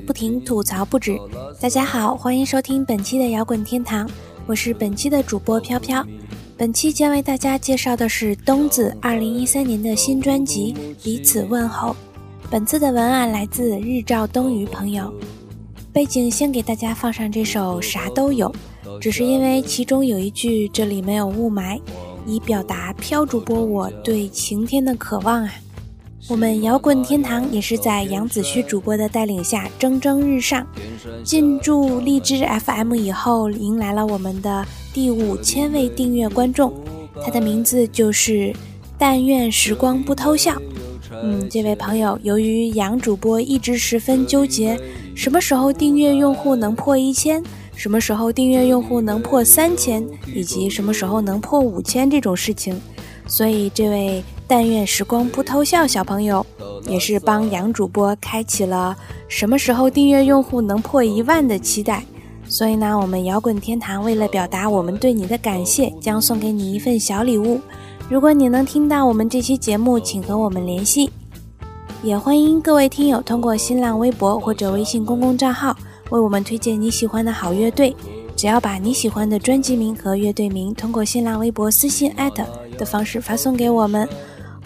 不停，吐槽不止。大家好，欢迎收听本期的摇滚天堂，我是本期的主播飘飘。本期将为大家介绍的是东子二零一三年的新专辑《彼此问候》。本次的文案来自日照东隅朋友。背景先给大家放上这首《啥都有》，只是因为其中有一句“这里没有雾霾”，以表达飘主播我对晴天的渴望啊。我们摇滚天堂也是在杨子旭主播的带领下蒸蒸日上。进驻荔枝 FM 以后，迎来了我们的第五千位订阅观众，他的名字就是“但愿时光不偷笑”。嗯，这位朋友，由于杨主播一直十分纠结，什么时候订阅用户能破一千，什么时候订阅用户能破三千，以及什么时候能破五千这种事情，所以这位。但愿时光不偷笑，小朋友也是帮杨主播开启了什么时候订阅用户能破一万的期待。所以呢，我们摇滚天堂为了表达我们对你的感谢，将送给你一份小礼物。如果你能听到我们这期节目，请和我们联系。也欢迎各位听友通过新浪微博或者微信公共账号为我们推荐你喜欢的好乐队。只要把你喜欢的专辑名和乐队名通过新浪微博私信艾特的方式发送给我们。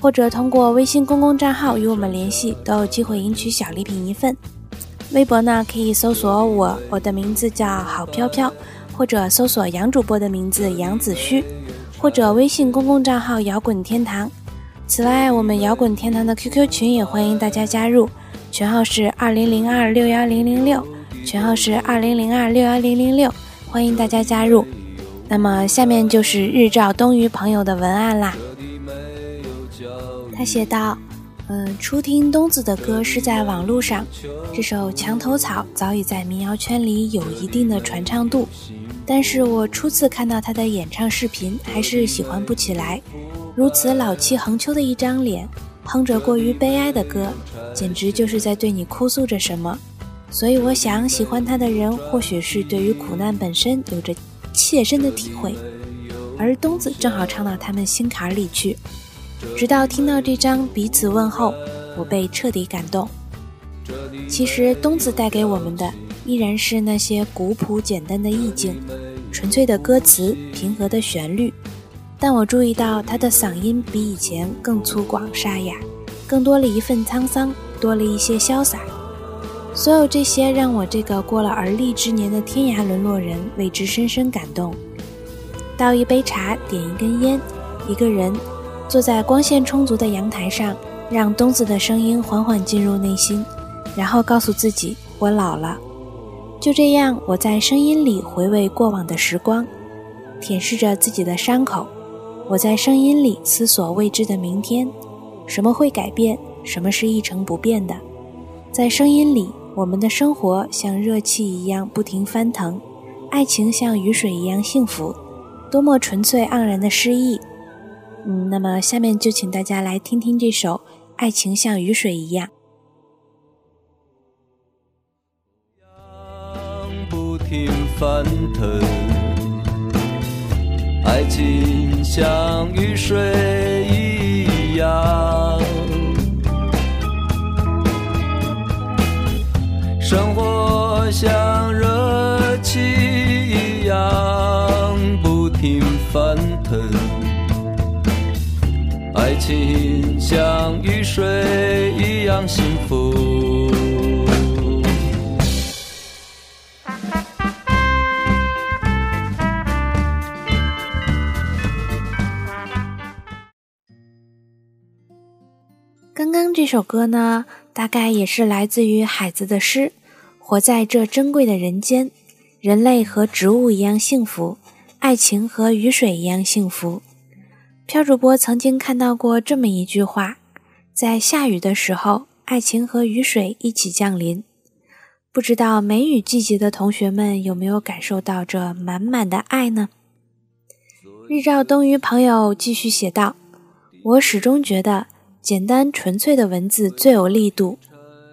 或者通过微信公共账号与我们联系，都有机会赢取小礼品一份。微博呢，可以搜索我，我的名字叫好飘飘，或者搜索杨主播的名字杨子虚，或者微信公共账号摇滚天堂。此外，我们摇滚天堂的 QQ 群也欢迎大家加入，群号是二零零二六幺零零六，群号是二零零二六幺零零六，欢迎大家加入。那么下面就是日照东隅朋友的文案啦。他写道：“嗯，初听东子的歌是在网络上，这首《墙头草》早已在民谣圈里有一定的传唱度。但是我初次看到他的演唱视频，还是喜欢不起来。如此老气横秋的一张脸，哼着过于悲哀的歌，简直就是在对你哭诉着什么。所以我想，喜欢他的人，或许是对于苦难本身有着切身的体会，而东子正好唱到他们心坎里去。”直到听到这张彼此问候，我被彻底感动。其实东子带给我们的依然是那些古朴简单的意境，纯粹的歌词，平和的旋律。但我注意到他的嗓音比以前更粗犷沙哑，更多了一份沧桑，多了一些潇洒。所有这些让我这个过了而立之年的天涯沦落人为之深深感动。倒一杯茶，点一根烟，一个人。坐在光线充足的阳台上，让东子的声音缓缓进入内心，然后告诉自己：“我老了。”就这样，我在声音里回味过往的时光，舔舐着自己的伤口。我在声音里思索未知的明天，什么会改变？什么是一成不变的？在声音里，我们的生活像热气一样不停翻腾，爱情像雨水一样幸福，多么纯粹盎然的诗意！嗯，那么下面就请大家来听听这首《爱情像雨水一样》。不停翻腾，爱情像雨水一样，生活像情像雨水一样幸福。刚刚这首歌呢，大概也是来自于海子的诗：“活在这珍贵的人间，人类和植物一样幸福，爱情和雨水一样幸福。”飘主播曾经看到过这么一句话：在下雨的时候，爱情和雨水一起降临。不知道梅雨季节的同学们有没有感受到这满满的爱呢？日照东隅朋友继续写道：“我始终觉得，简单纯粹的文字最有力度，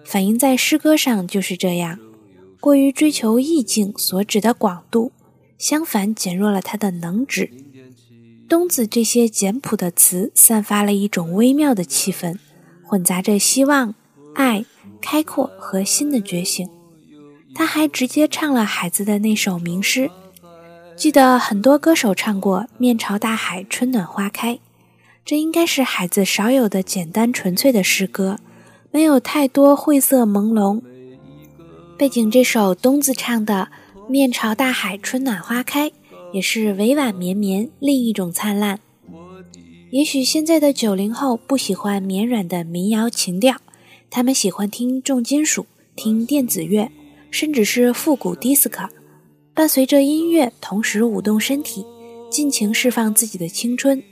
反映在诗歌上就是这样。过于追求意境所指的广度，相反减弱了它的能指。”东子这些简朴的词，散发了一种微妙的气氛，混杂着希望、爱、开阔和新的觉醒。他还直接唱了海子的那首名诗。记得很多歌手唱过“面朝大海，春暖花开”，这应该是海子少有的简单纯粹的诗歌，没有太多晦涩朦胧。背景这首东子唱的“面朝大海，春暖花开”，也是委婉绵绵，另一种灿烂。也许现在的九零后不喜欢绵软的民谣情调，他们喜欢听重金属、听电子乐，甚至是复古迪斯科。伴随着音乐，同时舞动身体，尽情释放自己的青春。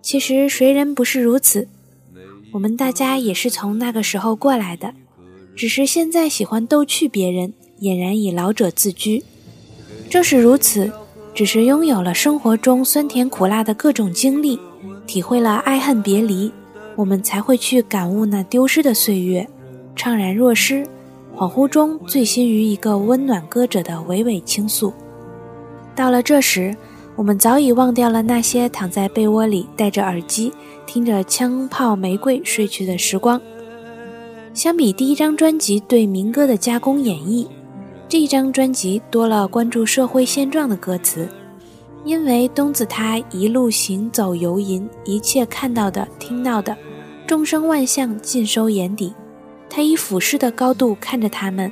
其实谁人不是如此？我们大家也是从那个时候过来的，只是现在喜欢逗趣别人，俨然以老者自居。正是如此，只是拥有了生活中酸甜苦辣的各种经历，体会了爱恨别离，我们才会去感悟那丢失的岁月，怅然若失。恍惚中醉心于一个温暖歌者的娓娓倾诉。到了这时，我们早已忘掉了那些躺在被窝里戴着耳机听着枪炮玫瑰睡去的时光。相比第一张专辑对民歌的加工演绎，这张专辑多了关注社会现状的歌词。因为东子他一路行走游吟，一切看到的、听到的，众生万象尽收眼底。他以俯视的高度看着他们，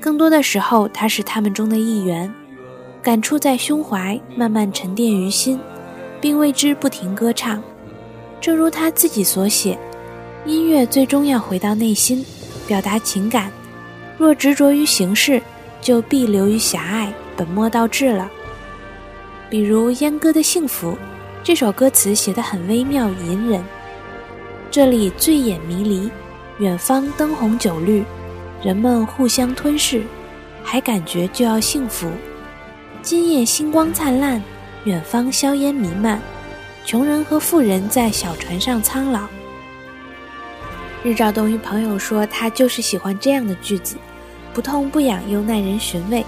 更多的时候，他是他们中的一员，感触在胸怀，慢慢沉淀于心，并为之不停歌唱。正如他自己所写，音乐最终要回到内心，表达情感。若执着于形式，就必流于狭隘，本末倒置了。比如阉割的幸福，这首歌词写得很微妙隐忍，这里醉眼迷离。远方灯红酒绿，人们互相吞噬，还感觉就要幸福。今夜星光灿烂，远方硝烟弥漫，穷人和富人在小船上苍老。日照东与朋友说，他就是喜欢这样的句子，不痛不痒又耐人寻味。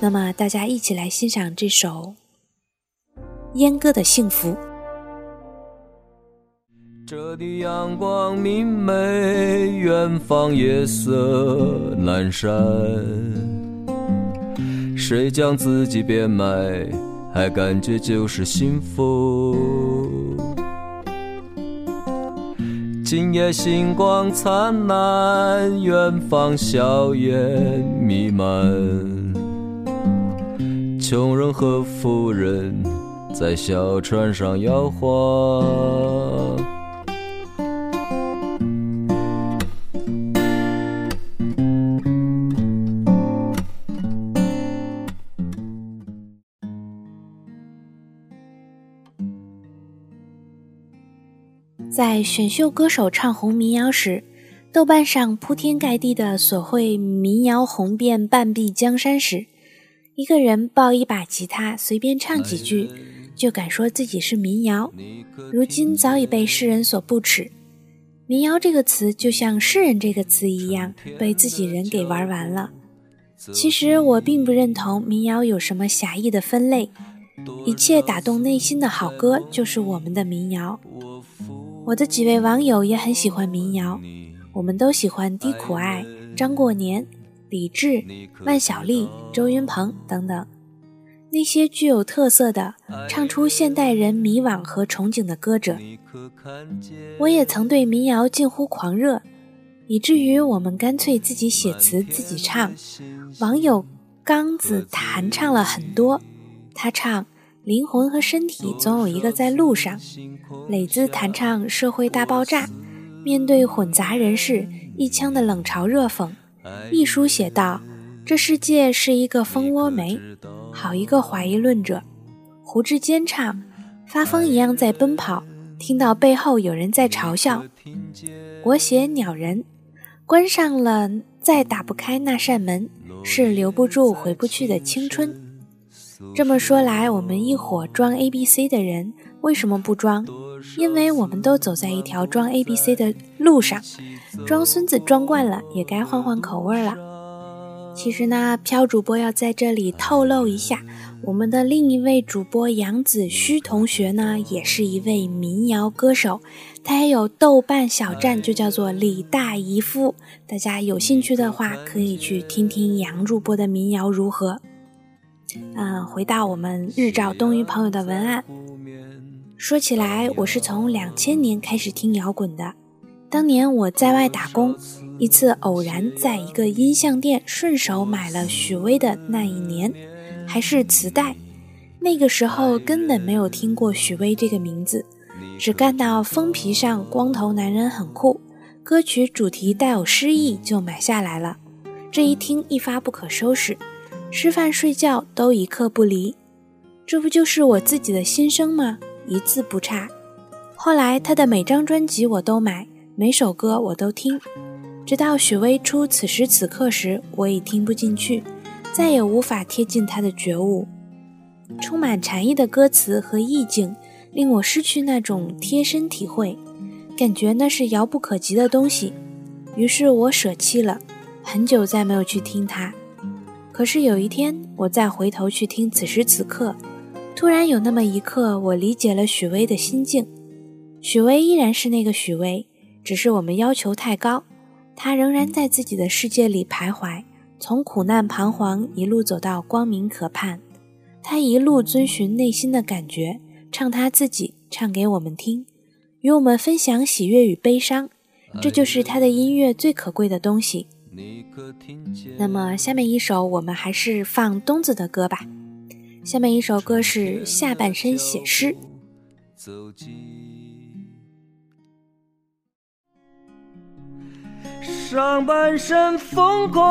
那么，大家一起来欣赏这首《阉割的幸福》。这里阳光明媚，远方夜色阑珊。谁将自己变卖，还感觉就是幸福。今夜星光灿烂，远方硝烟弥漫。穷人和富人在小船上摇晃。在选秀歌手唱红民谣时，豆瓣上铺天盖地的所谓民谣红遍半壁江山时，一个人抱一把吉他随便唱几句，就敢说自己是民谣，如今早已被世人所不齿。民谣这个词就像诗人这个词一样，被自己人给玩完了。其实我并不认同民谣有什么狭义的分类，一切打动内心的好歌就是我们的民谣。我的几位网友也很喜欢民谣，我们都喜欢低苦爱、张过年、李志、万晓利、周云鹏等等那些具有特色的、唱出现代人迷惘和憧憬的歌者。我也曾对民谣近乎狂热，以至于我们干脆自己写词自己唱。网友刚子弹唱了很多，他唱。灵魂和身体总有一个在路上。磊子弹唱《社会大爆炸》，面对混杂人士，一腔的冷嘲热讽。一书写道：“这世界是一个蜂窝煤，好一个怀疑论者。”胡志坚唱：“发疯一样在奔跑，听到背后有人在嘲笑。”我写鸟人，关上了再打不开那扇门，是留不住回不去的青春。这么说来，我们一伙装 A B C 的人为什么不装？因为我们都走在一条装 A B C 的路上，装孙子装惯了，也该换换口味了。其实呢，飘主播要在这里透露一下，我们的另一位主播杨子虚同学呢，也是一位民谣歌手，他也有豆瓣小站，就叫做李大姨夫。大家有兴趣的话，可以去听听杨主播的民谣如何。嗯，回到我们日照东鱼朋友的文案，说起来，我是从两千年开始听摇滚的。当年我在外打工，一次偶然在一个音像店顺手买了许巍的《那一年》。还是磁带，那个时候根本没有听过许巍这个名字，只看到封皮上光头男人很酷，歌曲主题带有诗意，就买下来了。这一听一发不可收拾，吃饭睡觉都一刻不离。这不就是我自己的心声吗？一字不差。后来他的每张专辑我都买，每首歌我都听，直到许巍出《此时此刻》时，我已听不进去。再也无法贴近他的觉悟，充满禅意的歌词和意境令我失去那种贴身体会，感觉那是遥不可及的东西。于是我舍弃了，很久再没有去听他。可是有一天，我再回头去听《此时此刻》，突然有那么一刻，我理解了许巍的心境。许巍依然是那个许巍，只是我们要求太高，他仍然在自己的世界里徘徊。从苦难彷徨一路走到光明可盼，他一路遵循内心的感觉，唱他自己，唱给我们听，与我们分享喜悦与悲伤，这就是他的音乐最可贵的东西。那么下面一首我们还是放东子的歌吧。下面一首歌是《下半身写诗》。走进上半身风光，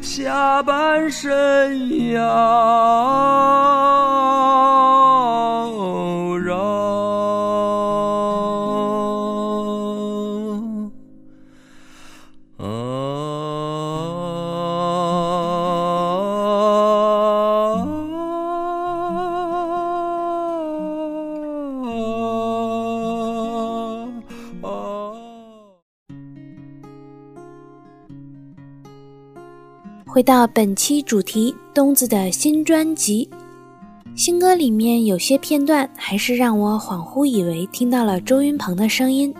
下半身要。回到本期主题，东子的新专辑，新歌里面有些片段还是让我恍惚以为听到了周云鹏的声音。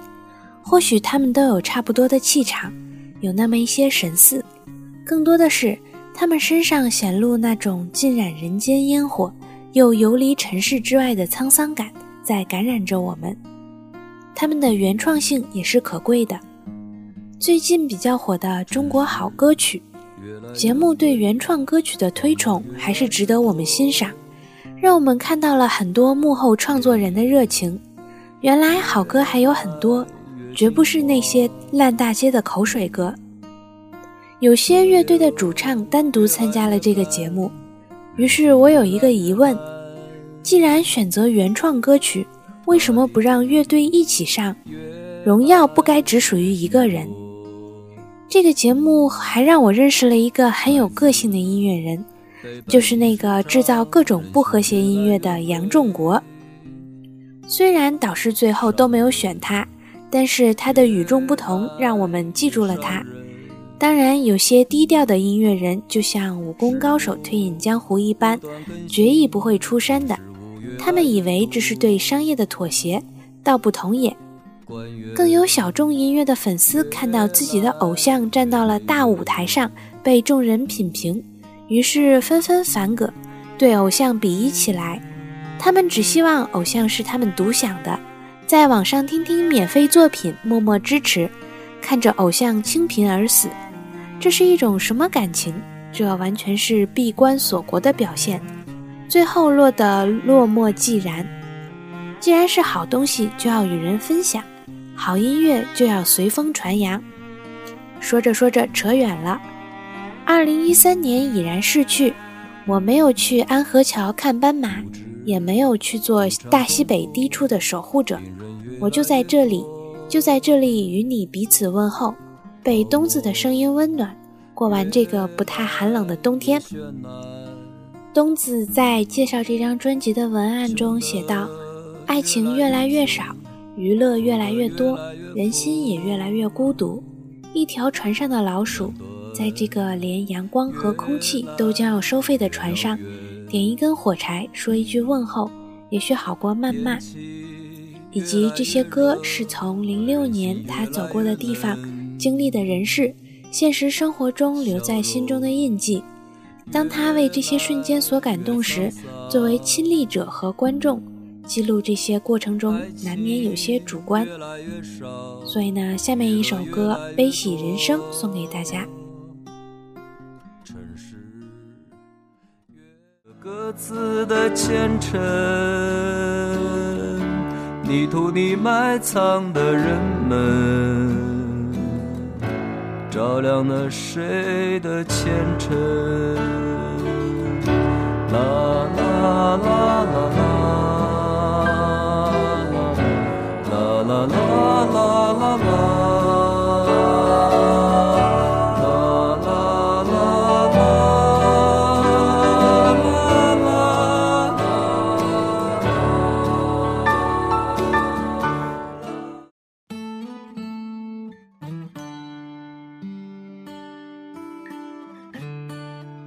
或许他们都有差不多的气场，有那么一些神似，更多的是他们身上显露那种浸染人间烟火，又游离尘世之外的沧桑感，在感染着我们。他们的原创性也是可贵的。最近比较火的《中国好歌曲》。节目对原创歌曲的推崇还是值得我们欣赏，让我们看到了很多幕后创作人的热情。原来好歌还有很多，绝不是那些烂大街的口水歌。有些乐队的主唱单独参加了这个节目，于是我有一个疑问：既然选择原创歌曲，为什么不让乐队一起上？荣耀不该只属于一个人。这个节目还让我认识了一个很有个性的音乐人，就是那个制造各种不和谐音乐的杨仲国。虽然导师最后都没有选他，但是他的与众不同让我们记住了他。当然，有些低调的音乐人就像武功高手退隐江湖一般，决意不会出山的。他们以为这是对商业的妥协，道不同也。更有小众音乐的粉丝看到自己的偶像站到了大舞台上，被众人品评，于是纷纷反戈，对偶像鄙夷起来。他们只希望偶像是他们独享的，在网上听听免费作品，默默支持，看着偶像清贫而死，这是一种什么感情？这完全是闭关锁国的表现，最后落得落寞寂然。既然是好东西，就要与人分享。好音乐就要随风传扬。说着说着扯远了。二零一三年已然逝去，我没有去安河桥看斑马，也没有去做大西北低处的守护者。我就在这里，就在这里与你彼此问候，被冬子的声音温暖，过完这个不太寒冷的冬天。冬子在介绍这张专辑的文案中写道：“爱情越来越少。”娱乐越来越多，人心也越来越孤独。一条船上的老鼠，在这个连阳光和空气都将要收费的船上，点一根火柴，说一句问候，也许好过谩骂。以及这些歌是从零六年他走过的地方、经历的人事、现实生活中留在心中的印记。当他为这些瞬间所感动时，作为亲历者和观众，记录这些过程中难免有些主观。所以呢，下面一首歌《悲喜人生》送给大家。各自的前程。泥土里埋藏的人们，照亮了谁的前程？啦啦啦啦啦，啦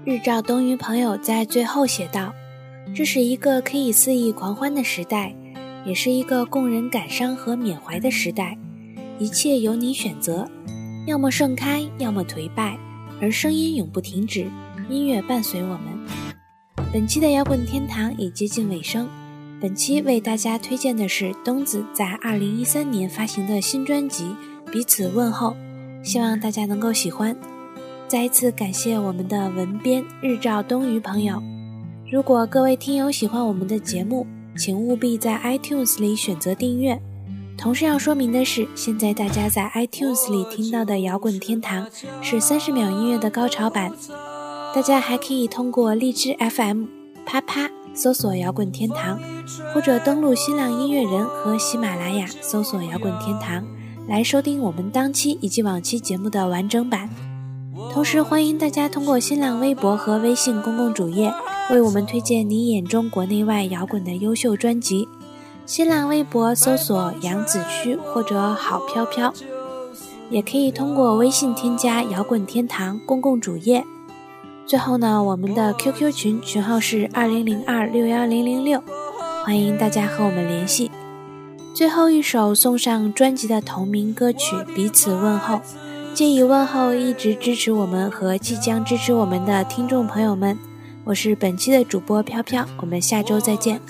日照东隅朋友在最后写道：“这是一个可以肆意狂欢的时代，也是一个供人感伤和缅怀的时代。一切由你选择，要么盛开，要么颓败。而声音永不停止，音乐伴随我们。本期的摇滚天堂已接近尾声，本期为大家推荐的是东子在二零一三年发行的新专辑《彼此问候》，希望大家能够喜欢。”再一次感谢我们的文编日照东隅朋友。如果各位听友喜欢我们的节目，请务必在 iTunes 里选择订阅。同时要说明的是，现在大家在 iTunes 里听到的摇滚天堂是三十秒音乐的高潮版。大家还可以通过荔枝 FM、啪啪搜索摇滚天堂，或者登录新浪音乐人和喜马拉雅搜索摇滚天堂，来收听我们当期以及往期节目的完整版。同时，欢迎大家通过新浪微博和微信公共主页为我们推荐你眼中国内外摇滚的优秀专辑。新浪微博搜索“杨子区”或者“好飘飘”，也可以通过微信添加“摇滚天堂”公共主页。最后呢，我们的 QQ 群群号是二零零二六幺零零六，欢迎大家和我们联系。最后一首送上专辑的同名歌曲《彼此问候》。借以问候一直支持我们和即将支持我们的听众朋友们，我是本期的主播飘飘，我们下周再见。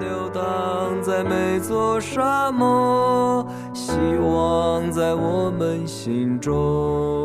流荡在每座沙漠，希望在我们心中。